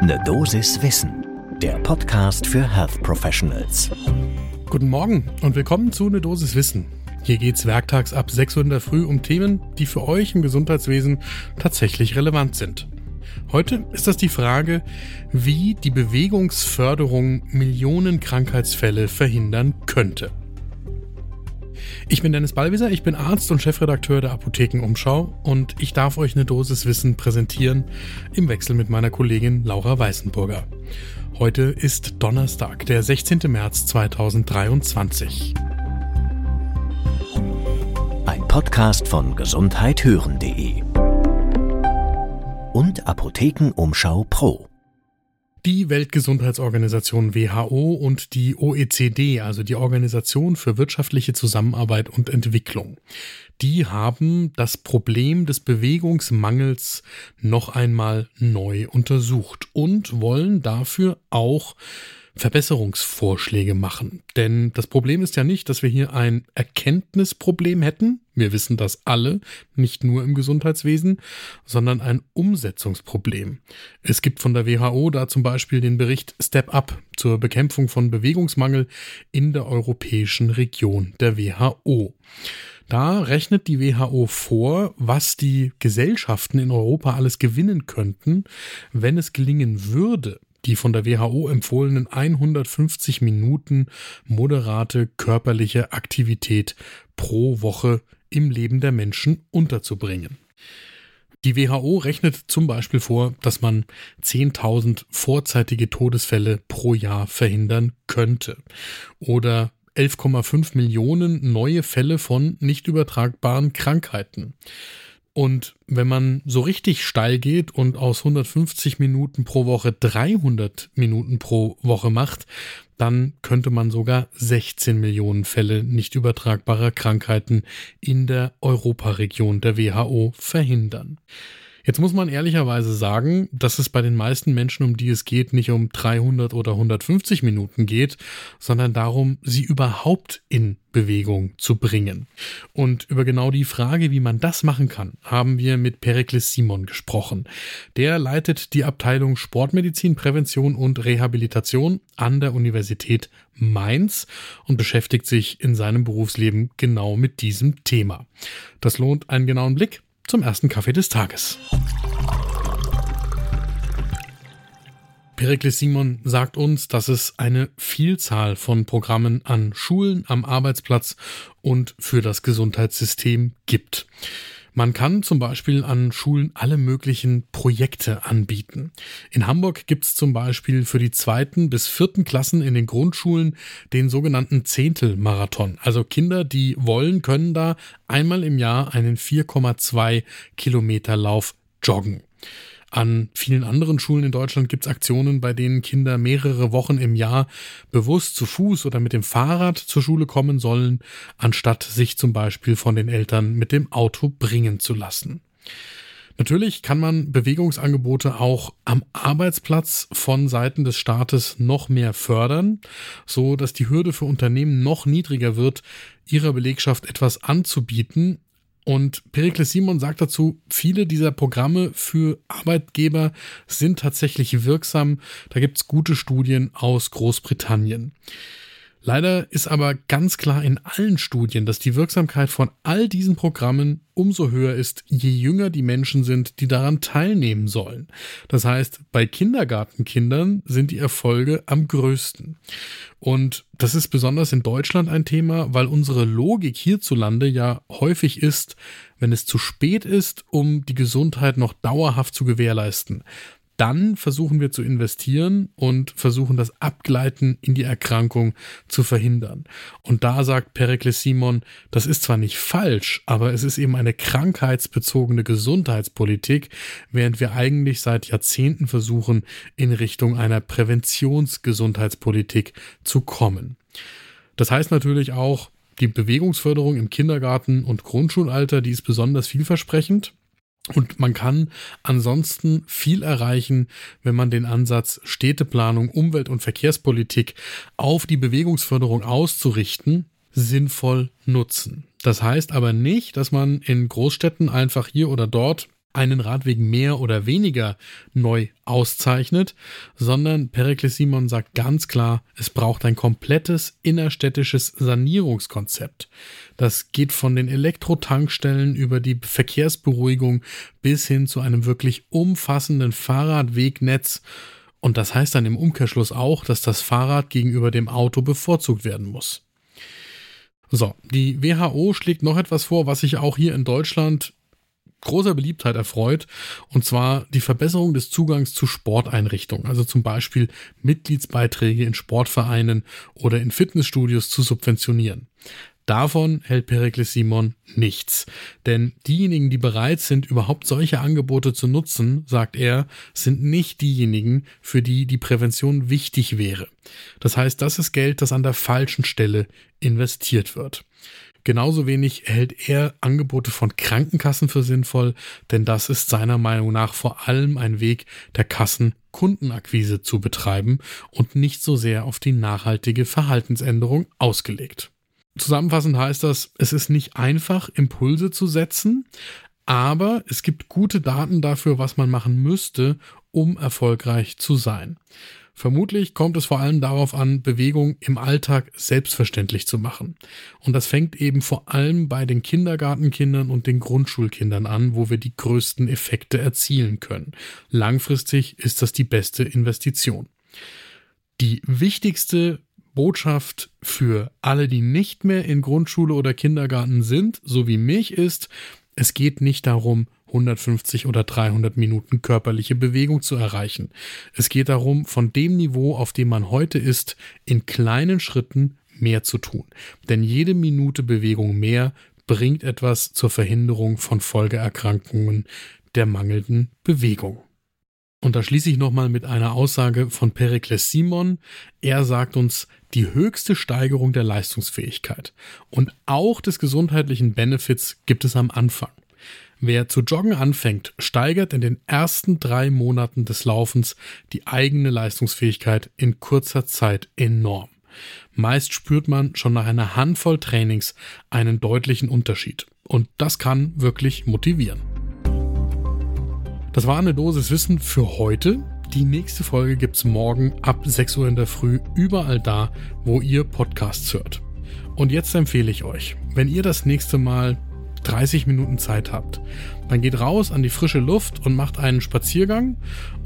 Ne Dosis Wissen, der Podcast für Health Professionals. Guten Morgen und willkommen zu Ne Dosis Wissen. Hier geht's werktags ab 6 Uhr in der Früh um Themen, die für euch im Gesundheitswesen tatsächlich relevant sind. Heute ist das die Frage, wie die Bewegungsförderung Millionen Krankheitsfälle verhindern könnte. Ich bin Dennis Ballwieser, ich bin Arzt und Chefredakteur der Apothekenumschau und ich darf euch eine Dosis Wissen präsentieren im Wechsel mit meiner Kollegin Laura Weißenburger. Heute ist Donnerstag, der 16. März 2023. Ein Podcast von gesundheithören.de und Apothekenumschau Pro. Die Weltgesundheitsorganisation WHO und die OECD, also die Organisation für wirtschaftliche Zusammenarbeit und Entwicklung, die haben das Problem des Bewegungsmangels noch einmal neu untersucht und wollen dafür auch Verbesserungsvorschläge machen. Denn das Problem ist ja nicht, dass wir hier ein Erkenntnisproblem hätten, wir wissen das alle, nicht nur im Gesundheitswesen, sondern ein Umsetzungsproblem. Es gibt von der WHO da zum Beispiel den Bericht Step Up zur Bekämpfung von Bewegungsmangel in der europäischen Region der WHO. Da rechnet die WHO vor, was die Gesellschaften in Europa alles gewinnen könnten, wenn es gelingen würde, die von der WHO empfohlenen 150 Minuten moderate körperliche Aktivität pro Woche im Leben der Menschen unterzubringen. Die WHO rechnet zum Beispiel vor, dass man 10.000 vorzeitige Todesfälle pro Jahr verhindern könnte oder 11,5 Millionen neue Fälle von nicht übertragbaren Krankheiten. Und wenn man so richtig steil geht und aus 150 Minuten pro Woche 300 Minuten pro Woche macht, dann könnte man sogar 16 Millionen Fälle nicht übertragbarer Krankheiten in der Europaregion der WHO verhindern. Jetzt muss man ehrlicherweise sagen, dass es bei den meisten Menschen, um die es geht, nicht um 300 oder 150 Minuten geht, sondern darum, sie überhaupt in Bewegung zu bringen. Und über genau die Frage, wie man das machen kann, haben wir mit Perikles Simon gesprochen. Der leitet die Abteilung Sportmedizin, Prävention und Rehabilitation an der Universität Mainz und beschäftigt sich in seinem Berufsleben genau mit diesem Thema. Das lohnt einen genauen Blick zum ersten Kaffee des Tages. Perikles Simon sagt uns, dass es eine Vielzahl von Programmen an Schulen, am Arbeitsplatz und für das Gesundheitssystem gibt. Man kann zum Beispiel an Schulen alle möglichen Projekte anbieten. In Hamburg gibt es zum Beispiel für die zweiten bis vierten Klassen in den Grundschulen den sogenannten Zehntelmarathon. Also Kinder, die wollen, können da einmal im Jahr einen 4,2 Kilometer Lauf joggen. An vielen anderen Schulen in Deutschland gibt es Aktionen, bei denen Kinder mehrere Wochen im Jahr bewusst zu Fuß oder mit dem Fahrrad zur Schule kommen sollen, anstatt sich zum Beispiel von den Eltern mit dem Auto bringen zu lassen. Natürlich kann man Bewegungsangebote auch am Arbeitsplatz von Seiten des Staates noch mehr fördern, so dass die Hürde für Unternehmen noch niedriger wird, ihrer Belegschaft etwas anzubieten, und Perikles Simon sagt dazu, viele dieser Programme für Arbeitgeber sind tatsächlich wirksam. Da gibt es gute Studien aus Großbritannien. Leider ist aber ganz klar in allen Studien, dass die Wirksamkeit von all diesen Programmen umso höher ist, je jünger die Menschen sind, die daran teilnehmen sollen. Das heißt, bei Kindergartenkindern sind die Erfolge am größten. Und das ist besonders in Deutschland ein Thema, weil unsere Logik hierzulande ja häufig ist, wenn es zu spät ist, um die Gesundheit noch dauerhaft zu gewährleisten, dann versuchen wir zu investieren und versuchen das Abgleiten in die Erkrankung zu verhindern. Und da sagt Perikles Simon, das ist zwar nicht falsch, aber es ist eben eine krankheitsbezogene Gesundheitspolitik, während wir eigentlich seit Jahrzehnten versuchen, in Richtung einer Präventionsgesundheitspolitik zu kommen. Das heißt natürlich auch, die Bewegungsförderung im Kindergarten und Grundschulalter, die ist besonders vielversprechend. Und man kann ansonsten viel erreichen, wenn man den Ansatz Städteplanung, Umwelt- und Verkehrspolitik auf die Bewegungsförderung auszurichten, sinnvoll nutzen. Das heißt aber nicht, dass man in Großstädten einfach hier oder dort einen Radweg mehr oder weniger neu auszeichnet, sondern Perikles Simon sagt ganz klar, es braucht ein komplettes innerstädtisches Sanierungskonzept. Das geht von den Elektrotankstellen über die Verkehrsberuhigung bis hin zu einem wirklich umfassenden Fahrradwegnetz. Und das heißt dann im Umkehrschluss auch, dass das Fahrrad gegenüber dem Auto bevorzugt werden muss. So, die WHO schlägt noch etwas vor, was sich auch hier in Deutschland großer Beliebtheit erfreut, und zwar die Verbesserung des Zugangs zu Sporteinrichtungen, also zum Beispiel Mitgliedsbeiträge in Sportvereinen oder in Fitnessstudios zu subventionieren. Davon hält Perikles Simon nichts. Denn diejenigen, die bereit sind, überhaupt solche Angebote zu nutzen, sagt er, sind nicht diejenigen, für die die Prävention wichtig wäre. Das heißt, das ist Geld, das an der falschen Stelle investiert wird. Genauso wenig hält er Angebote von Krankenkassen für sinnvoll, denn das ist seiner Meinung nach vor allem ein Weg der Kassen Kundenakquise zu betreiben und nicht so sehr auf die nachhaltige Verhaltensänderung ausgelegt. Zusammenfassend heißt das, es ist nicht einfach, Impulse zu setzen, aber es gibt gute Daten dafür, was man machen müsste, um erfolgreich zu sein. Vermutlich kommt es vor allem darauf an, Bewegung im Alltag selbstverständlich zu machen. Und das fängt eben vor allem bei den Kindergartenkindern und den Grundschulkindern an, wo wir die größten Effekte erzielen können. Langfristig ist das die beste Investition. Die wichtigste Botschaft für alle, die nicht mehr in Grundschule oder Kindergarten sind, so wie mich ist, es geht nicht darum, 150 oder 300 Minuten körperliche Bewegung zu erreichen. Es geht darum, von dem Niveau, auf dem man heute ist, in kleinen Schritten mehr zu tun. Denn jede Minute Bewegung mehr bringt etwas zur Verhinderung von Folgeerkrankungen der mangelnden Bewegung. Und da schließe ich nochmal mit einer Aussage von Perikles Simon. Er sagt uns, die höchste Steigerung der Leistungsfähigkeit und auch des gesundheitlichen Benefits gibt es am Anfang. Wer zu joggen anfängt, steigert in den ersten drei Monaten des Laufens die eigene Leistungsfähigkeit in kurzer Zeit enorm. Meist spürt man schon nach einer Handvoll Trainings einen deutlichen Unterschied. Und das kann wirklich motivieren. Das war eine Dosis Wissen für heute. Die nächste Folge gibt's morgen ab 6 Uhr in der Früh überall da, wo ihr Podcasts hört. Und jetzt empfehle ich euch, wenn ihr das nächste Mal 30 Minuten Zeit habt, dann geht raus an die frische Luft und macht einen Spaziergang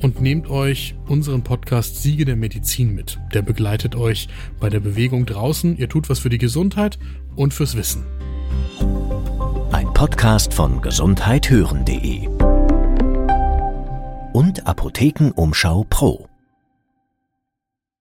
und nehmt euch unseren Podcast Siege der Medizin mit. Der begleitet euch bei der Bewegung draußen. Ihr tut was für die Gesundheit und fürs Wissen. Ein Podcast von gesundheithören.de und Apothekenumschau Pro.